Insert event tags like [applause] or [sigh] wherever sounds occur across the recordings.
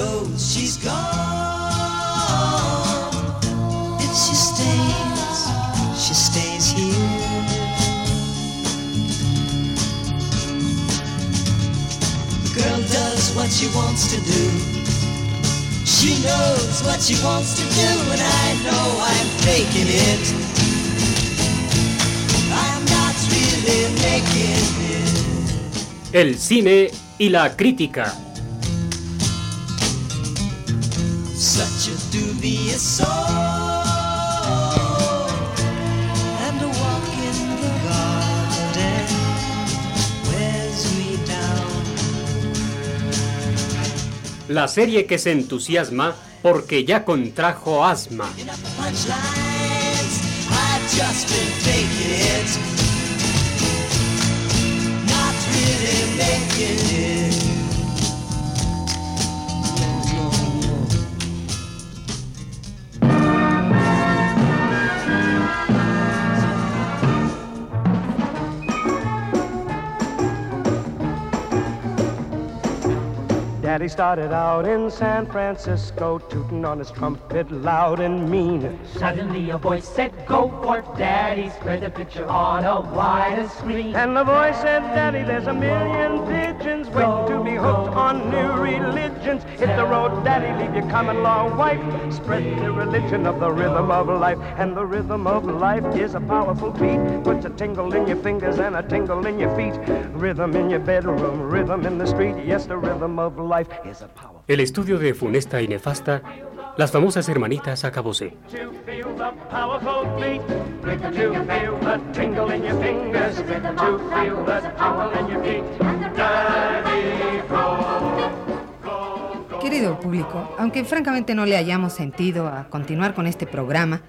goes, she's gone. If she stays, she stays here. Girl does what she wants to do. She knows what she wants to do, and I know I'm faking it. I'm not really making it. El cine y la crítica. Such a dubious soul. And a walk in the garden wears me down. La serie que se entusiasma porque ya contrajo asma. Not really making it. Daddy started out in San Francisco, tooting on his trumpet loud and mean. Suddenly a voice said, go for it, Daddy, spread the picture on a wider screen. And the voice said, Daddy, there's a million pigeons waiting to be hooked on new religions. Hit the road, Daddy, leave your common law wife. Spread the religion of the rhythm of life. And the rhythm of life is a powerful beat. Puts a tingle in your fingers and a tingle in your feet. Rhythm in your bedroom, rhythm in the street. Yes, the rhythm of life is a powerful El estudio de Funesta y Nefasta, las famosas hermanitas go. Querido público, aunque francamente no le hayamos sentido a continuar con este programa,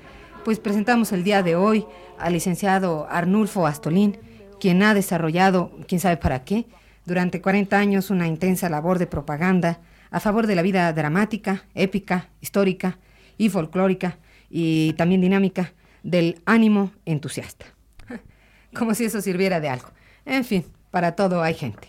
pues presentamos el día de hoy al licenciado Arnulfo Astolín, quien ha desarrollado, quién sabe para qué, durante 40 años una intensa labor de propaganda a favor de la vida dramática, épica, histórica y folclórica y también dinámica del ánimo entusiasta. [laughs] Como si eso sirviera de algo. En fin, para todo hay gente.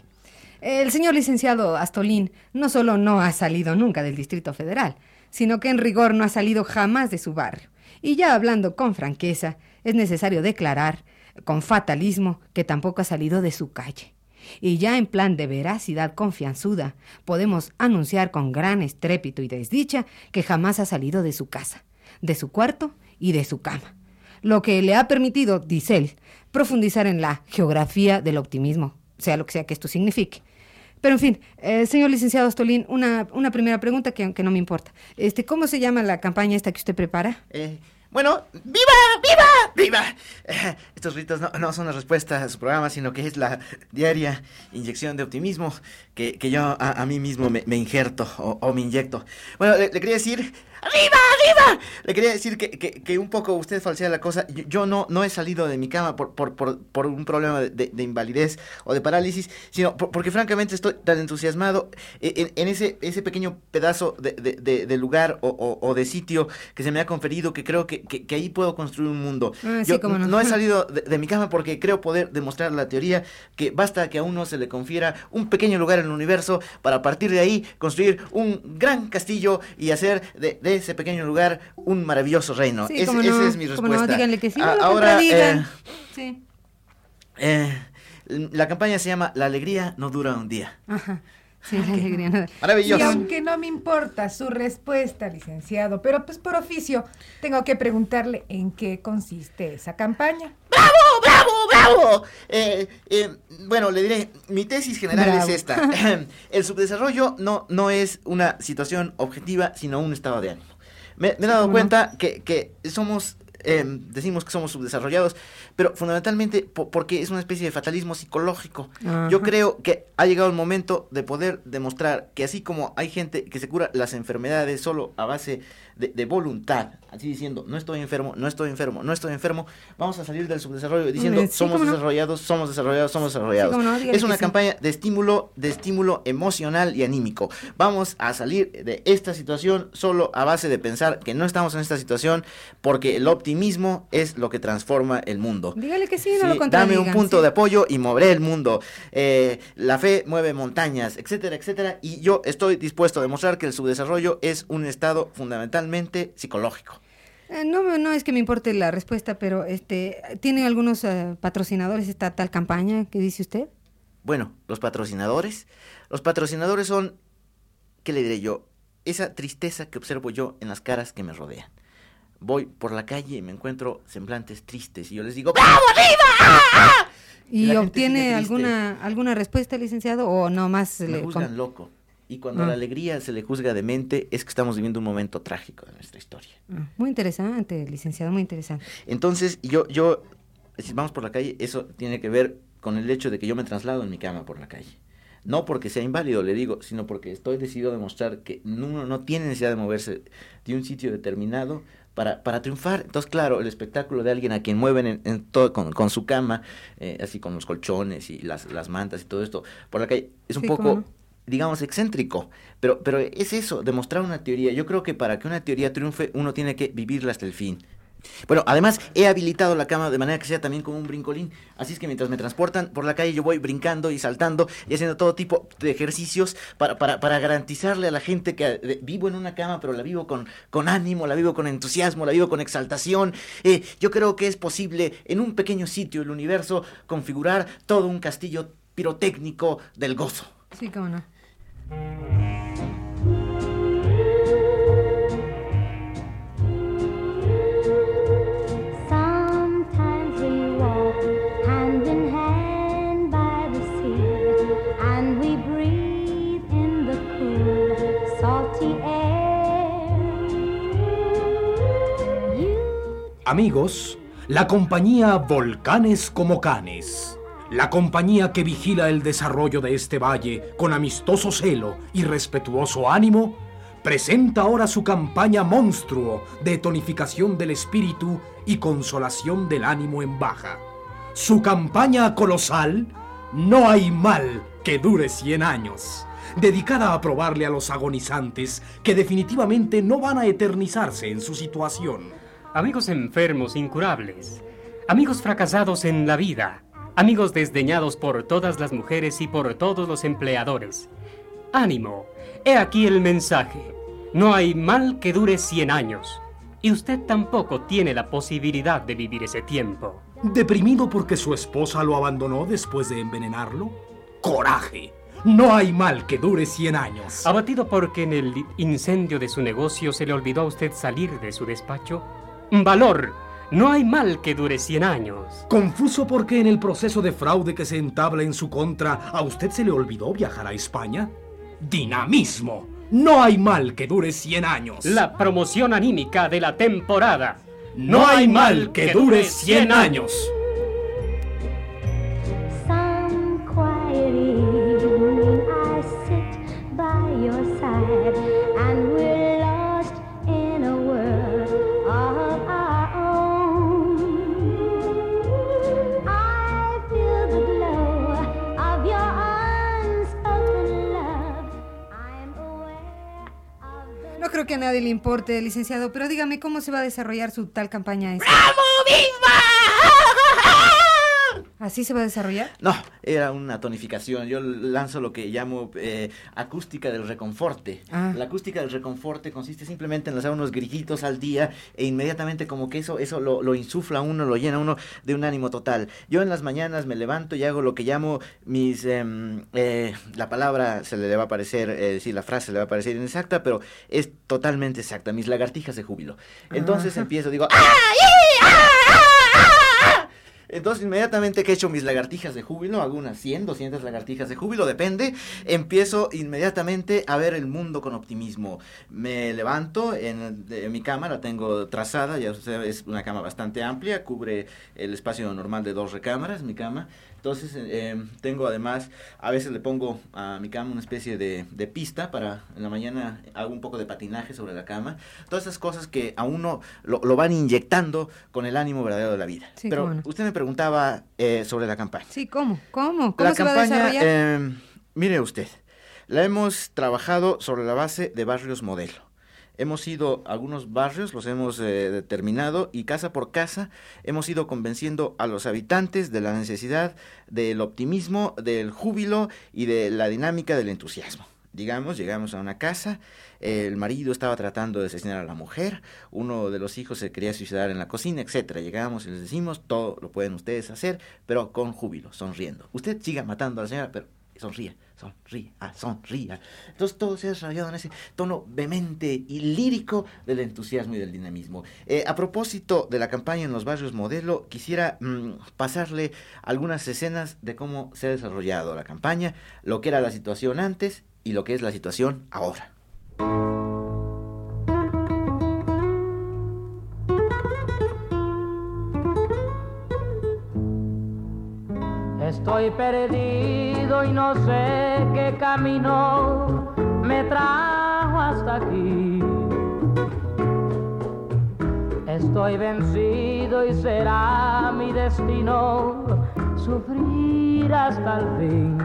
El señor licenciado Astolín no solo no ha salido nunca del Distrito Federal, sino que en rigor no ha salido jamás de su barrio. Y ya hablando con franqueza, es necesario declarar con fatalismo que tampoco ha salido de su calle. Y ya en plan de veracidad confianzuda, podemos anunciar con gran estrépito y desdicha que jamás ha salido de su casa, de su cuarto y de su cama. Lo que le ha permitido, dice él, profundizar en la geografía del optimismo, sea lo que sea que esto signifique. Pero en fin, eh, señor licenciado Astolín, una, una primera pregunta que no me importa. Este, ¿Cómo se llama la campaña esta que usted prepara? Eh, bueno, ¡viva! ¡Viva! ¡Viva! [laughs] Estos ritos no, no son la respuesta a su programa, sino que es la diaria inyección de optimismo que, que yo a, a mí mismo me, injerto o, me inyecto. Bueno, le quería decir... ¡Arriba! ¡Arriba! Le quería decir que, que, que un poco usted falsea la cosa. Yo, yo no, no he salido de mi cama por, por, por, por un problema de, de- de invalidez o de parálisis, sino por- porque francamente estoy tan entusiasmado en, en ese, ese pequeño pedazo de, de- lugar o, o- o de sitio que se me ha conferido que creo que, que- ahí puedo construir un mundo. Ah, sí, Yo no. he [laughs] salido de, de mi cama porque creo poder demostrar la teoría que basta que a uno se le confiera un pequeño lugar en el universo para a partir de ahí construir un gran castillo y hacer de, ese pequeño lugar un maravilloso reino. Sí, Es- esa es mi respuesta. no, díganle que sí, A- ahora, eh, Sí. eh, la campaña se llama La alegría no dura un día. Ajá. Sí, la alegría. nada. Y Maravilloso. aunque no me importa su respuesta, licenciado, pero pues por oficio tengo que preguntarle en qué consiste esa campaña. ¡Bravo, bravo, bravo! Eh, eh, bueno, le diré, mi tesis general Bravo. es esta. [laughs] El subdesarrollo no, no es una situación objetiva, sino un estado de ánimo. Me, me he dado cuenta que, que somos, eh, decimos que somos subdesarrollados, pero fundamentalmente po- porque es una especie de fatalismo psicológico. Yo creo que ha llegado el momento de poder demostrar que así como hay gente que se cura las enfermedades solo a base de, de voluntad, así diciendo, no estoy enfermo, no estoy enfermo, no estoy enfermo, vamos a salir del subdesarrollo diciendo, sí, somos no. desarrollados, somos desarrollados, somos desarrollados. no, es una sí. campaña de estímulo, de estímulo emocional y anímico. Vamos a salir de esta situación solo a base de pensar que no estamos en esta situación porque el optimismo es lo que transforma el mundo. Dígale que sí, no lo. Dame un punto de apoyo y moveré el mundo. Eh, la fe mueve montañas, etcétera, etcétera. Y yo estoy dispuesto a demostrar que el subdesarrollo es un estado fundamentalmente psicológico. Eh, no, no es que me importe la respuesta, pero este, ¿tiene algunos eh, patrocinadores esta tal campaña que dice usted? Bueno, los patrocinadores. Los patrocinadores son, ¿qué le diré yo? Esa tristeza que observo yo en las caras que me rodean. Voy por la calle y me encuentro semblantes tristes y yo les digo, ¡Bravo arriba! ¿Y la gente obtiene alguna alguna respuesta, licenciado, o no más Me le juzgan loco. Y cuando Ah. la alegría se le juzga de mente, es que estamos viviendo un momento trágico de nuestra historia. Ah, Muy interesante, licenciado, muy interesante. Entonces, yo, yo, si vamos por la calle, eso tiene que ver con el hecho de que yo me traslado en mi cama por la calle. No porque sea inválido, le digo, sino porque estoy decidido a demostrar que uno no tiene necesidad de moverse de un sitio determinado para, para triunfar. Entonces, claro, el espectáculo de alguien a quien mueven en, en todo, con, con su cama, eh, así con los colchones y las, las mantas y todo esto, por la calle, es un Sí, poco. Digamos, excéntrico. Pero, pero es eso, demostrar una teoría. Yo creo que para que una teoría triunfe, uno tiene que vivirla hasta el fin. Bueno, además he habilitado la cama de manera que sea también como un brincolín. Así es que mientras me transportan por la calle yo voy brincando y saltando y haciendo todo tipo de ejercicios para, para, para garantizarle a la gente que eh, vivo en una cama, pero la vivo con, con ánimo, la vivo con entusiasmo, la vivo con exaltación. Eh, yo creo que es posible en un pequeño sitio del universo configurar todo un castillo pirotécnico del gozo. Sí, cómo no. Amigos, la compañía Volcanes como Canes, la compañía que vigila el desarrollo de este valle con amistoso celo y respetuoso ánimo, presenta ahora su campaña monstruo de tonificación del espíritu y consolación del ánimo en baja. Su campaña colosal, No hay mal que dure 100 años, dedicada a probarle a los agonizantes que definitivamente no van a eternizarse en su situación. Amigos enfermos incurables, amigos fracasados en la vida, amigos desdeñados por todas las mujeres y por todos los empleadores. Ánimo, he aquí el mensaje. No hay mal que dure 100 años. Y usted tampoco tiene la posibilidad de vivir ese tiempo. ¿Deprimido porque su esposa lo abandonó después de envenenarlo? ¡Coraje! No hay mal que dure 100 años. Abatido porque en el incendio de su negocio se le olvidó a usted salir de su despacho. Valor, no hay mal que dure 100 años. Confuso porque en el proceso de fraude que se entabla en su contra, ¿a usted se le olvidó viajar a España? Dinamismo. No hay mal que dure 100 años. La promoción anímica de la temporada. No hay mal que dure 100 años. Que a nadie le importe, licenciado, pero dígame cómo se va a desarrollar su tal campaña. esa? ¿Así se va a desarrollar? No, era una tonificación. Yo lanzo lo que llamo eh, acústica del reconforte. Ah. La acústica del reconforte consiste simplemente en lanzar unos grillitos al día e inmediatamente como que eso, eso lo, lo insufla a uno, lo llena a uno de un ánimo total. Yo en las mañanas me levanto y hago lo que llamo mis... em, eh, la palabra se le va a parecer, eh, sí, la frase le va a parecer inexacta, pero es totalmente exacta. Mis lagartijas de júbilo. Entonces empiezo, digo... ¡Ay, ay, ah! Entonces, inmediatamente que he hecho mis lagartijas de júbilo, hago unas 100, 200 lagartijas de júbilo, depende, empiezo inmediatamente a ver el mundo con optimismo. Me levanto en, de- mi cama, la tengo trazada, ya es una cama bastante amplia, cubre el espacio normal de dos recámaras, mi cama. Entonces, eh, tengo además, a veces le pongo a mi cama una especie de, de pista para en la mañana hago un poco de patinaje sobre la cama. Todas esas cosas que a uno lo, lo van inyectando con el ánimo verdadero de la vida. Sí, Pero no. usted me preguntaba eh, sobre la campaña. Sí, ¿cómo? ¿Cómo? ¿Cómo la se va a campaña, desarrollar? eh, mire usted, la hemos trabajado sobre la base de barrios modelo. Hemos ido a algunos barrios, los hemos eh, determinado y casa por casa hemos ido convenciendo a los habitantes de la necesidad del optimismo, del júbilo y de la dinámica del entusiasmo. Digamos, llegamos a una casa, el marido estaba tratando de asesinar a la mujer, uno de los hijos se quería suicidar en la cocina, etcétera. Llegamos y les decimos, todo lo pueden ustedes hacer, pero con júbilo, sonriendo. Usted siga matando a la señora, pero sonríe, sonríe, ah, sonríe. Entonces todo se ha desarrollado en ese tono vehemente y lírico del entusiasmo y del dinamismo. Eh, a propósito de la campaña en los barrios modelo, quisiera mm, pasarle algunas escenas de cómo se ha desarrollado la campaña, lo que era la situación antes y lo que es la situación ahora. Estoy perdido y no sé qué camino me trajo hasta aquí. Estoy vencido y será mi destino sufrir hasta el fin.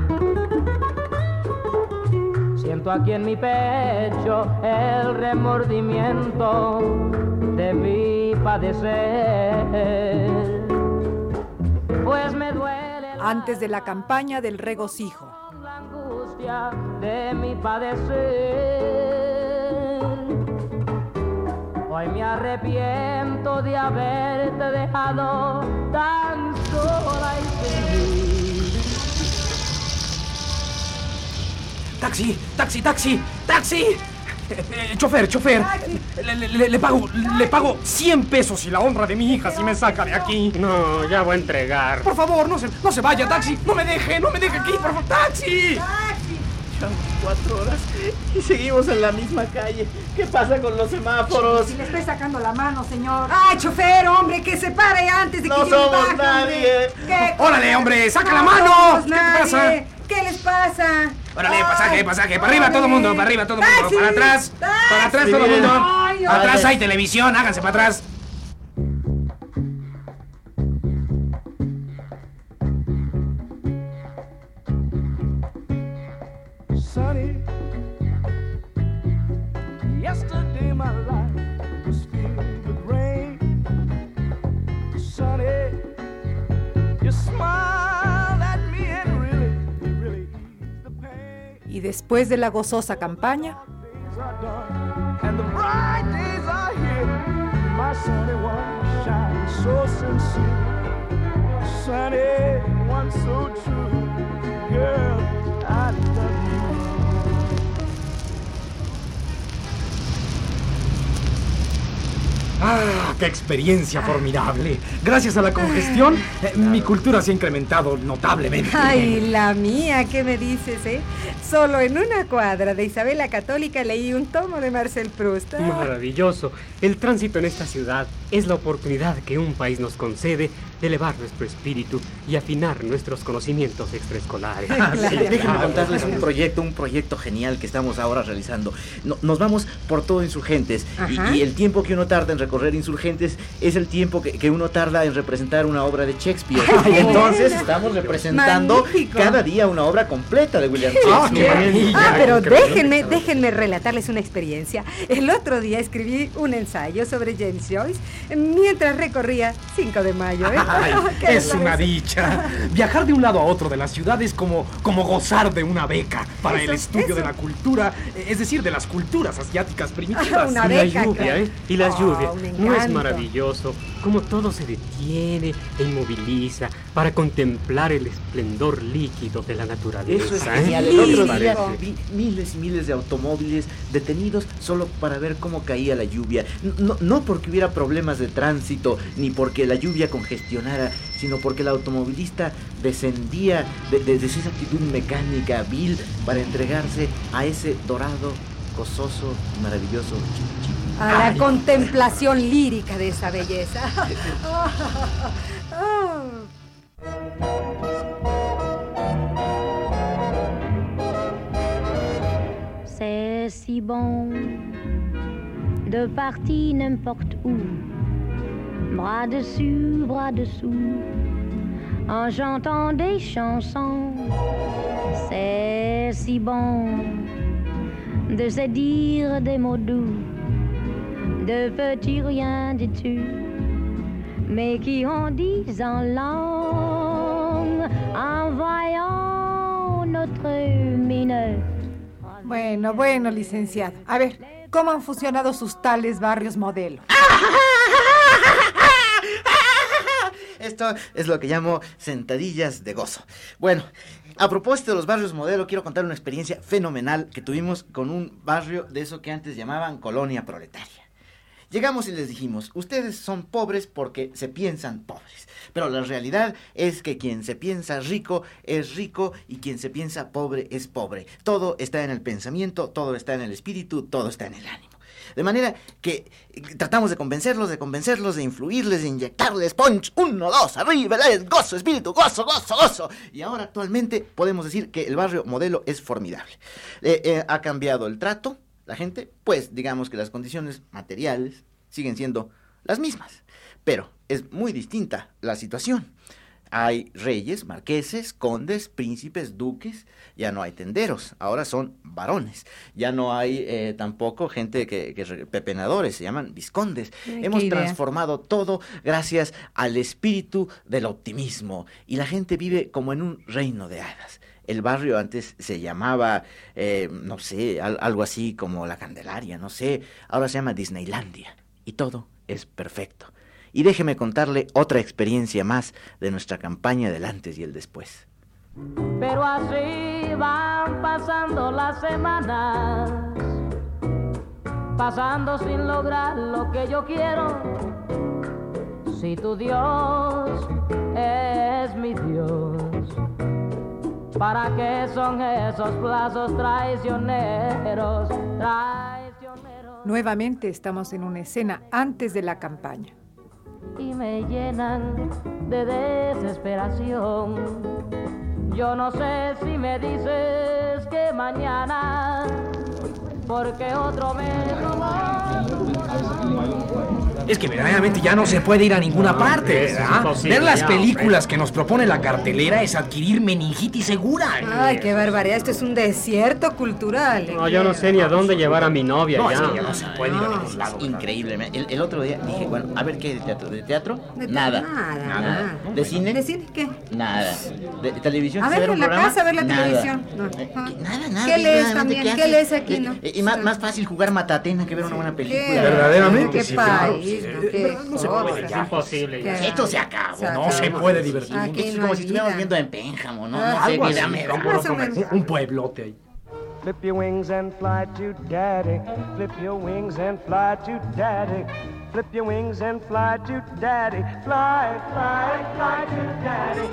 Siento aquí en mi pecho el remordimiento de mi padecer. Pues me duele Antes de la campaña del regocijo. la angustia de mi padecer. Hoy me arrepiento de haberte dejado tan sola y feliz. ¡Taxi! ¡Taxi, taxi! ¡Taxi! Eh, eh, chofer, chofer. Le, le- le- le pago, le pago 100 pesos y la honra de mi hija si me saca de aquí. No, ya voy a entregar. Por favor, no se, no se vaya, taxi. No me deje, no me deje aquí, por favor. ¡Taxi! Llevamos cuatro horas y seguimos en la misma calle. ¿Qué pasa con los semáforos? Si le estoy sacando la mano, señor. ¡Ay, chofer, hombre, que se pare antes de No que yo somos baje, hombre! nadie. ¿Qué? Órale, hombre, saca la No mano. somos ¿Qué te nadie. pasa? ¿Qué les pasa? Órale, pasaje, pasaje. Para arriba todo el mundo, para arriba todo el mundo. Para atrás. Para atrás todo el mundo. Atrás ay. hay televisión, háganse para atrás. Y después de la gozosa campaña, ¡Ah, qué experiencia formidable! Gracias a la congestión, eh, mi cultura se ha incrementado notablemente. Ay, la mía, ¿qué me dices, eh? Solo en una cuadra de Isabel la Católica leí un tomo de Marcel Proust. Maravilloso. El tránsito en esta ciudad es la oportunidad que un país nos concede de elevar nuestro espíritu y afinar nuestros conocimientos extraescolares. [laughs] Ah, sí, Claro. déjenme contarles un proyecto, un proyecto genial que estamos ahora realizando. No- nos vamos por todo Insurgentes y, y el tiempo que uno tarda en recorrer Insurgentes es el tiempo que, que uno tarda en representar una obra de Shakespeare. [laughs] Ay, Entonces estamos representando Magnífico. cada día una obra completa de William [laughs] Shakespeare. qué maravilla. Ah, pero déjenme, déjenme relatarles una experiencia. El otro día escribí un ensayo sobre James Joyce mientras recorría 5 de mayo. ¿eh? Ay, [laughs] ¿Qué les es una dicha. Viajar de un lado a otro de la ciudad es como, como gozar de una beca para Eso, el estudio eso. de la cultura, eh, es decir, de las culturas asiáticas primitivas. [laughs] Una Y la lluvia, claro. ¿eh? Y la Oh, lluvia. No es maravilloso cómo todo se detiene e inmoviliza para contemplar el esplendor líquido de la naturaleza. Eso es ¿eh? genial. El otro día vi miles y miles de automóviles detenidos solo para ver cómo caía la lluvia. No, no porque hubiera problemas de tránsito ni porque la lluvia congestionara, sino porque el automovilista descendía de, de- de esa actitud mecánica vil para entregarse a ese dorado, gozoso y maravilloso chip. A la contemplación lírica de esa belleza. Ah. [laughs] C'est si bon de partir n'importe où, bras dessus, bras dessous, en chantant des chansons. C'est si bon de se dire des mots doux de petits rien du tout, mais qui en disent en langue en voyant notre mine. Bueno, bueno, licenciado. A ver, ¿cómo han funcionado sus tales barrios modelo? Esto es lo que llamo sentadillas de gozo. Bueno, a propósito de los barrios modelo, quiero contar una experiencia fenomenal que tuvimos con un barrio de eso que antes llamaban colonia proletaria. Llegamos y les dijimos, ustedes son pobres porque se piensan pobres, pero la realidad es que quien se piensa rico es rico y quien se piensa pobre es pobre. Todo está en el pensamiento, todo está en el espíritu, todo está en el ánimo. De manera que eh, tratamos de convencerlos, de convencerlos, de influirles, de inyectarles punch, uno, dos, arriba, gozo, espíritu, gozo, gozo, gozo. Y ahora actualmente podemos decir que el barrio modelo es formidable. Eh, eh, ha cambiado el trato, la gente, pues digamos que las condiciones materiales siguen siendo las mismas. Pero es muy distinta la situación. Hay reyes, marqueses, condes, príncipes, duques, ya no hay tenderos, ahora son varones. Ya no hay eh, tampoco gente que, que re- pepenadores, se llaman viscondes. Ay, Hemos transformado todo gracias al espíritu del optimismo y la gente vive como en un reino de hadas. El barrio antes se llamaba, eh, no sé, al- algo así como la Candelaria, no sé, ahora se llama Disneylandia y todo es perfecto. Y déjeme contarle otra experiencia más de nuestra campaña del antes y el después. Pero así van pasando las semanas, pasando sin lograr lo que yo quiero. Si tu Dios es mi Dios, ¿para qué son esos plazos traicioneros? Traicioneros. Nuevamente estamos en una escena antes de la campaña. y me llenan de desesperación. Yo no sé si me dices que mañana, porque otro me robó. Es que verdaderamente ya no se puede ir a ninguna No, parte, Ver las películas que nos propone la cartelera es adquirir meningitis segura. Ay, qué barbaridad. Esto es un desierto cultural. No, yo no sé ni a dónde llevar a mi novia No, ya. es que ya no se puede ir a ningún lado. Increíble. El, el otro día dije, bueno, a ver qué de teatro. ¿De teatro? De- nada. nada, nada. ¿De cine? ¿De cine qué? Nada. ¿De televisión? A ¿Se ver, un en la programa? casa, a ver la Nada. televisión. No. Eh. ¿qué? Nada, nada. ¿Qué lees también? ¿Qué haces? lees aquí, Eh, no? eh, y más, más fácil jugar matatena que ver una buena película. ¿Qué? Verdaderamente, ¿Qué sí, claro. país? Eh, ¿Qué no se puede. Imposible. ya. ¿Qué? Esto se acabó. Se No se puede divertir. Aquí Esto es no como si estuviéramos viendo en Pénjamo, ¿no? Ah, no sé, así, un, un pueblote ahí. Flip your wings and fly to daddy. Flip your wings and fly to daddy. Flip your wings and fly to daddy. Fly, fly, fly to daddy.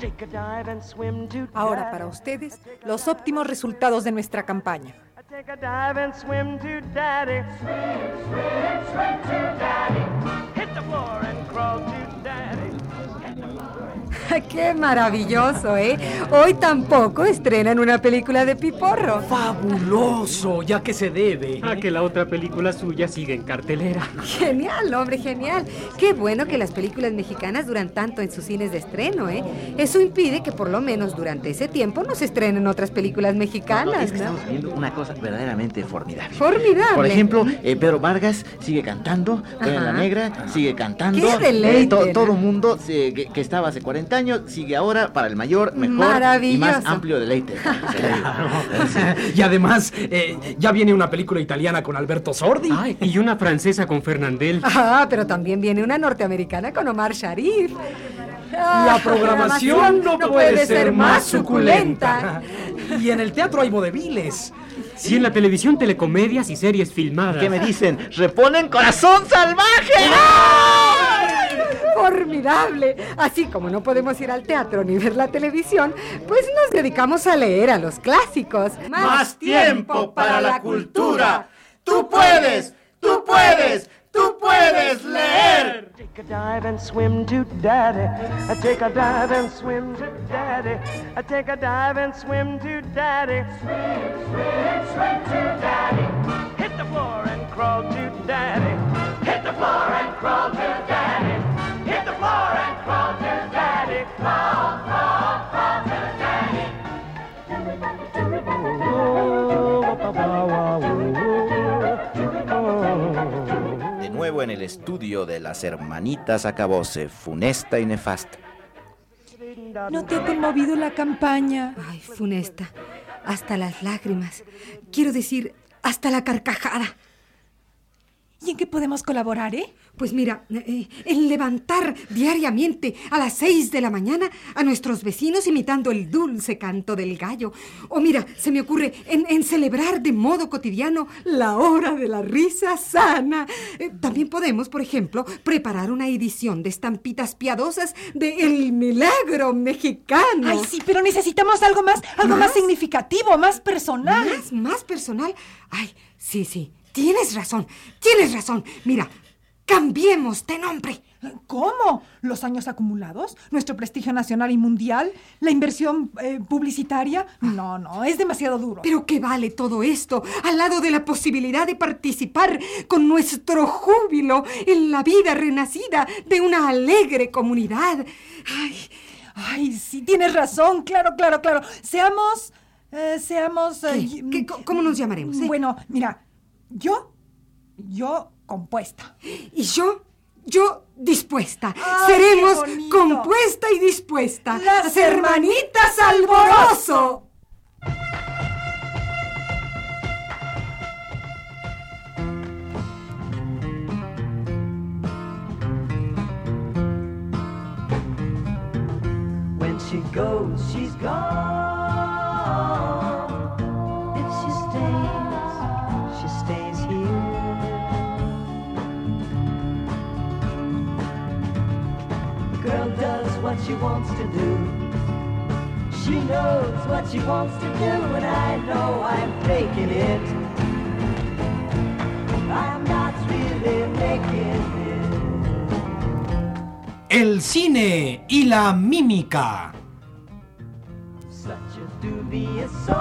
Take a dive and swim to daddy. Ahora para ustedes, los óptimos resultados de nuestra campaña. Take a dive and swim to daddy. Swim, swim, swim to daddy. Hit the floor and crawl to. [laughs] Qué maravilloso, ¿eh? Hoy tampoco estrenan una película de Piporro. Fabuloso, ya que se debe. A que la otra película suya sigue en cartelera. [laughs] Genial, hombre, genial. Qué bueno que las películas mexicanas duran tanto en sus cines de estreno, ¿eh? Eso impide que por lo menos durante ese tiempo no se estrenen otras películas No, mexicanas, es que ¿no? estamos viendo una cosa verdaderamente formidable. Formidable. Por ejemplo, eh, Pedro Vargas sigue cantando, Toña la. Negra sigue cantando. Qué deleite, Eh, to- ¿no? todo mundo que, que estaba hace 40 años sigue ahora para el mayor, mejor y más amplio deleite. [laughs] Y además, eh, ya viene una película italiana con Alberto Sordi. Ay, y una francesa con Fernandel. Ah, pero también viene una norteamericana con Omar Sharif. Ah, La programación no, puede ser más suculenta. Y en el teatro hay vodeviles. Y en la televisión, telecomedias y series filmadas. ¿Qué me dicen? ¡Reponen corazón salvaje! Así como no podemos ir al teatro ni ver la televisión, pues nos dedicamos a leer a los clásicos. Más tiempo para la cultura. Tú puedes, tú puedes, tú puedes leer. Take a dive and swim to daddy. I take a dive and swim to daddy. I take a dive and swim to daddy. Swim, swim, swim to daddy. Hit the floor and crawl to daddy. Hit the floor and crawl to daddy. Estudio de las hermanitas Acabose, funesta y nefasta. ¿No te ha conmovido la campaña? Ay, funesta. Hasta las lágrimas. Quiero decir, hasta la carcajada. ¿Y en qué podemos colaborar, eh? Pues mira, eh, en levantar diariamente a las seis de la mañana a nuestros vecinos imitando el dulce canto del gallo. O mira, se me ocurre en, en celebrar de modo cotidiano la hora de la risa sana. Eh, también podemos, por ejemplo, preparar una edición de estampitas piadosas de El Milagro Mexicano. Ay, sí, pero necesitamos algo más, algo más, ¿Más? significativo, más personal. ¿Más? ¿Más personal? Ay, sí, sí. Tienes razón. Tienes razón. Mira, cambiemos de nombre. ¿Cómo? ¿Los años acumulados? ¿Nuestro prestigio nacional y mundial? ¿La inversión eh, publicitaria? No, no, es demasiado duro. Pero ¿qué vale todo esto al lado de la posibilidad de participar con nuestro júbilo en la vida renacida de una alegre comunidad? Ay, Ay, sí, tienes razón, claro, claro, claro. Seamos, eh, seamos... ¿qué? eh, ¿Qué- co- ¿Cómo nos llamaremos? eh? Bueno, mira, yo, yo compuesta. Y yo, yo dispuesta. Ay, Seremos compuesta y dispuesta. Las hermanitas alborozo. When she goes, she's gone. She knows what she wants to do, and I know I'm faking it. I'm not really making it. El cine y la mímica. Such a dubious soul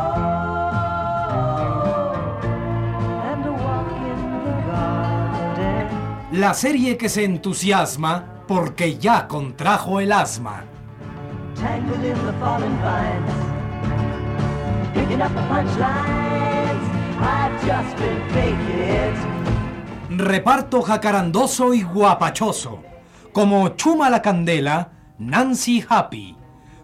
and a walk in the garden. La serie que se entusiasma porque ya contrajo el asma. Tangled in the fallen vines, picking up the punchlines. Just it. Reparto jacarandoso y guapachoso. Como Chuma la Candela, Nancy Happy.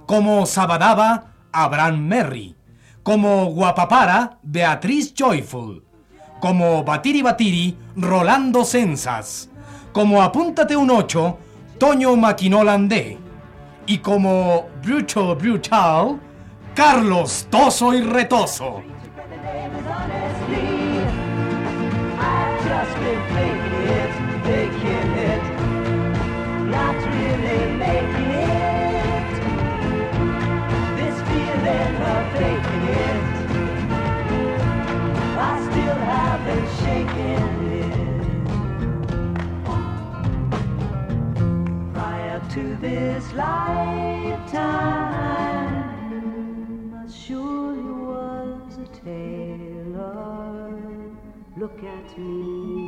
Como Sabadaba, Abraham Merry. Como Guapapara, Beatriz Joyful. Como Batiri Batiri, Rolando Sensas. Como Apúntate un 8, Toño Maquinolandé. Y como Brutal Brutal, Carlos Toso y Retoso. This lifetime, I surely was a tailor. Look at me.